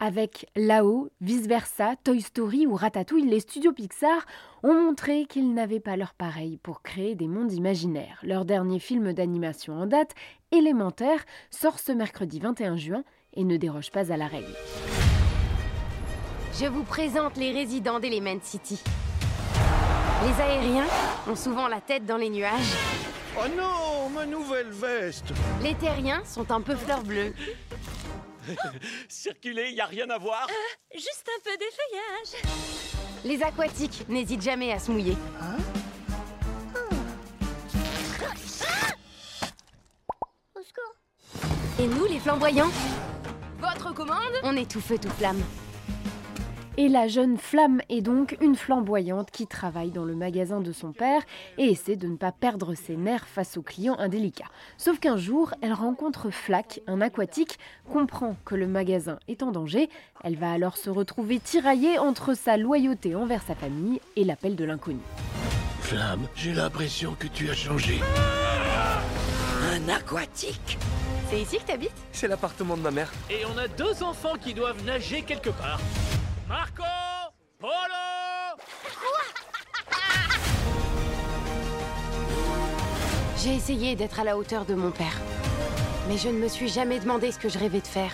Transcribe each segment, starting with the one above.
Avec Lao, Vice Versa, Toy Story ou Ratatouille, les studios Pixar ont montré qu'ils n'avaient pas leur pareil pour créer des mondes imaginaires. Leur dernier film d'animation en date, Élémentaire, sort ce mercredi 21 juin et ne déroge pas à la règle. Je vous présente les résidents d'Element City. Les aériens ont souvent la tête dans les nuages. Oh non, ma nouvelle veste Les terriens sont un peu fleurs Circuler, y a rien à voir Juste un peu d'effeuillage. Les aquatiques n'hésitent jamais à se mouiller. Au secours. Et nous, les flamboyants Votre commande? On est tout feu, tout flamme. Et la jeune Flamme est donc une flamboyante qui travaille dans le magasin de son père et essaie de ne pas perdre ses nerfs face aux clients indélicats. Sauf qu'un jour, elle rencontre Flack, un aquatique, comprend que le magasin est en danger. Elle va alors se retrouver tiraillée entre sa loyauté envers sa famille et l'appel de l'inconnu. Flamme, j'ai l'impression que tu as changé. Un aquatique? C'est ici que t'habites? C'est l'appartement de ma mère. Et on a deux enfants qui doivent nager quelque part. J'ai essayé d'être à la hauteur de mon père. Mais je ne me suis jamais demandé ce que je rêvais de faire.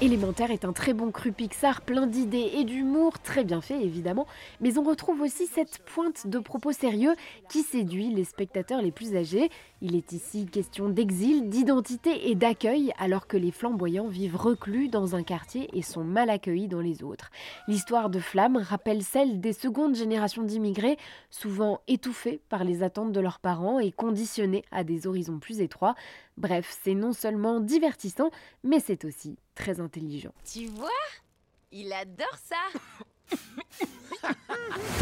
Élémentaire est un très bon cru Pixar, plein d'idées et d'humour, très bien fait évidemment, mais on retrouve aussi cette pointe de propos sérieux qui séduit les spectateurs les plus âgés. Il est ici question d'exil, d'identité et d'accueil, alors que les flamboyants vivent reclus dans un quartier et sont mal accueillis dans les autres. L'histoire de Flamme rappelle celle des secondes générations d'immigrés, souvent étouffés par les attentes de leurs parents et conditionnés à des horizons plus étroits. Bref, c'est non seulement divertissant, mais c'est aussi très intelligent. Tu vois? Il adore ça